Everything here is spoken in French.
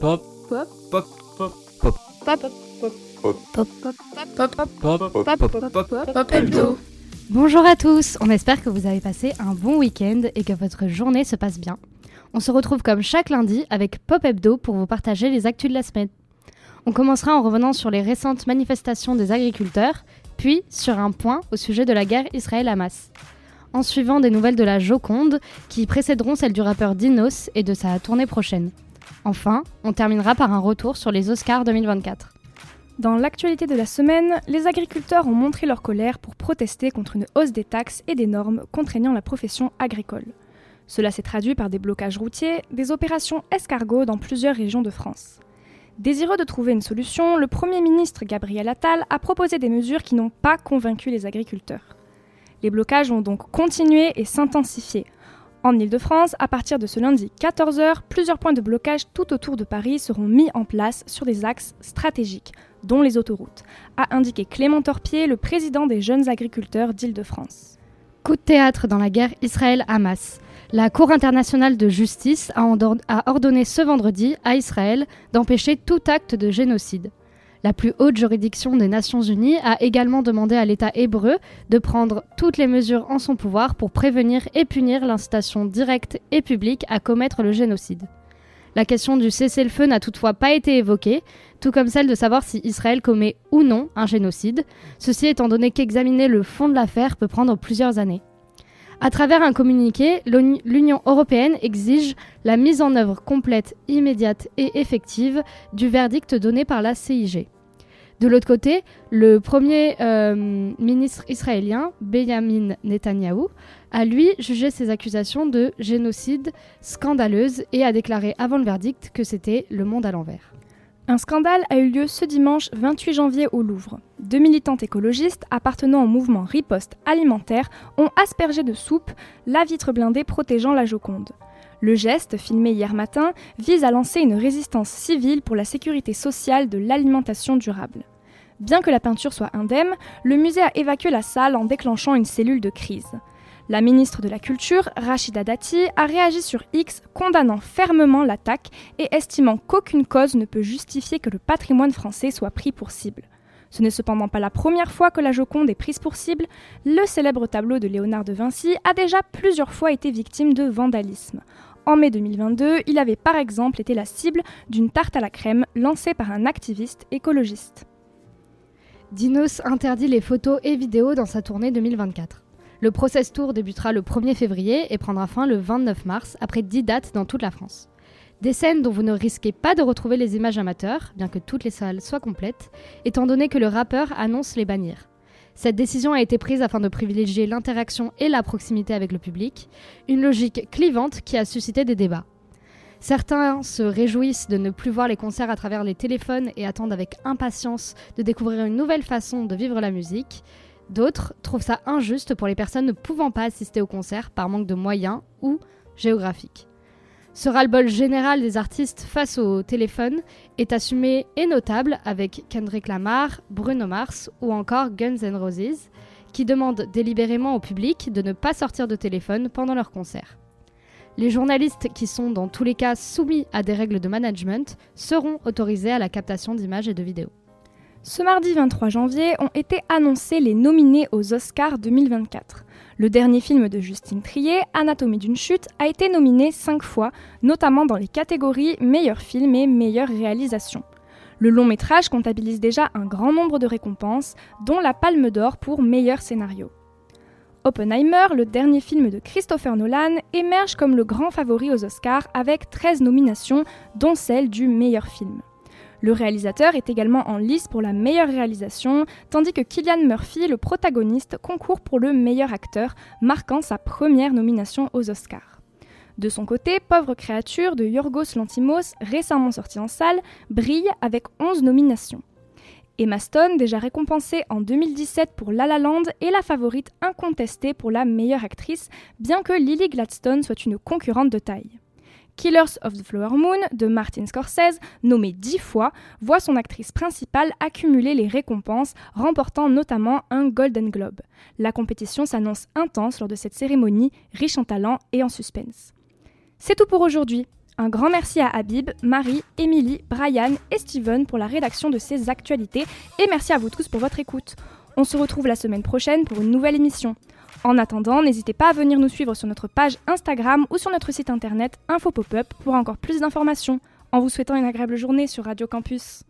Pop. Pop. Pop. Pop. Pop. Pop. Pop. Pop. Pop. Pop. Pop. Hebdo. Bonjour à tous, on espère que vous avez passé un bon week-end et que votre journée se passe bien. On se retrouve comme chaque lundi avec Pop Hebdo pour vous partager les actus de la semaine. On commencera en revenant sur les récentes manifestations des agriculteurs, puis sur un point au sujet de la guerre Israël-Hamas. En suivant des nouvelles de la Joconde, qui précéderont celles du rappeur Dinos et de sa tournée prochaine. Enfin, on terminera par un retour sur les Oscars 2024. Dans l'actualité de la semaine, les agriculteurs ont montré leur colère pour protester contre une hausse des taxes et des normes contraignant la profession agricole. Cela s'est traduit par des blocages routiers, des opérations escargots dans plusieurs régions de France. Désireux de trouver une solution, le Premier ministre Gabriel Attal a proposé des mesures qui n'ont pas convaincu les agriculteurs. Les blocages vont donc continuer et s'intensifier. En Ile-de-France, à partir de ce lundi 14h, plusieurs points de blocage tout autour de Paris seront mis en place sur des axes stratégiques, dont les autoroutes, a indiqué Clément Torpier, le président des jeunes agriculteurs d'Île-de-France. Coup de théâtre dans la guerre Israël-Hamas. La Cour internationale de justice a, a ordonné ce vendredi à Israël d'empêcher tout acte de génocide. La plus haute juridiction des Nations Unies a également demandé à l'État hébreu de prendre toutes les mesures en son pouvoir pour prévenir et punir l'incitation directe et publique à commettre le génocide. La question du cessez-le-feu n'a toutefois pas été évoquée, tout comme celle de savoir si Israël commet ou non un génocide, ceci étant donné qu'examiner le fond de l'affaire peut prendre plusieurs années. À travers un communiqué, l'Union européenne exige la mise en œuvre complète, immédiate et effective du verdict donné par la CIG. De l'autre côté, le premier euh, ministre israélien, Benjamin Netanyahou, a lui jugé ces accusations de génocide scandaleuses et a déclaré avant le verdict que c'était le monde à l'envers. Un scandale a eu lieu ce dimanche 28 janvier au Louvre. Deux militantes écologistes appartenant au mouvement Riposte Alimentaire ont aspergé de soupe la vitre blindée protégeant la Joconde. Le geste, filmé hier matin, vise à lancer une résistance civile pour la sécurité sociale de l'alimentation durable. Bien que la peinture soit indemne, le musée a évacué la salle en déclenchant une cellule de crise. La ministre de la Culture, Rachida Dati, a réagi sur X condamnant fermement l'attaque et estimant qu'aucune cause ne peut justifier que le patrimoine français soit pris pour cible. Ce n'est cependant pas la première fois que la Joconde est prise pour cible. Le célèbre tableau de Léonard de Vinci a déjà plusieurs fois été victime de vandalisme. En mai 2022, il avait par exemple été la cible d'une tarte à la crème lancée par un activiste écologiste. Dinos interdit les photos et vidéos dans sa tournée 2024. Le Process Tour débutera le 1er février et prendra fin le 29 mars, après 10 dates dans toute la France. Des scènes dont vous ne risquez pas de retrouver les images amateurs, bien que toutes les salles soient complètes, étant donné que le rappeur annonce les bannir. Cette décision a été prise afin de privilégier l'interaction et la proximité avec le public, une logique clivante qui a suscité des débats. Certains se réjouissent de ne plus voir les concerts à travers les téléphones et attendent avec impatience de découvrir une nouvelle façon de vivre la musique. D'autres trouvent ça injuste pour les personnes ne pouvant pas assister au concert par manque de moyens ou géographiques. Ce ras-le-bol général des artistes face au téléphone est assumé et notable avec Kendrick Lamar, Bruno Mars ou encore Guns N' Roses, qui demandent délibérément au public de ne pas sortir de téléphone pendant leur concert. Les journalistes qui sont dans tous les cas soumis à des règles de management seront autorisés à la captation d'images et de vidéos. Ce mardi 23 janvier ont été annoncés les nominés aux Oscars 2024. Le dernier film de Justine Trier, Anatomie d'une chute, a été nominé cinq fois, notamment dans les catégories meilleur film et meilleure réalisation. Le long métrage comptabilise déjà un grand nombre de récompenses, dont la Palme d'Or pour meilleur scénario. Oppenheimer, le dernier film de Christopher Nolan, émerge comme le grand favori aux Oscars avec 13 nominations, dont celle du meilleur film. Le réalisateur est également en lice pour la meilleure réalisation, tandis que Killian Murphy, le protagoniste, concourt pour le meilleur acteur, marquant sa première nomination aux Oscars. De son côté, Pauvre créature de Yorgos Lantimos, récemment sorti en salle, brille avec 11 nominations. Emma Stone, déjà récompensée en 2017 pour La La Land, est la favorite incontestée pour la meilleure actrice, bien que Lily Gladstone soit une concurrente de taille. Killers of the Flower Moon de Martin Scorsese, nommé dix fois, voit son actrice principale accumuler les récompenses, remportant notamment un Golden Globe. La compétition s'annonce intense lors de cette cérémonie, riche en talent et en suspense. C'est tout pour aujourd'hui. Un grand merci à Habib, Marie, Émilie, Brian et Steven pour la rédaction de ces actualités et merci à vous tous pour votre écoute. On se retrouve la semaine prochaine pour une nouvelle émission. En attendant, n'hésitez pas à venir nous suivre sur notre page Instagram ou sur notre site internet Info Pop-up pour encore plus d'informations. En vous souhaitant une agréable journée sur Radio Campus.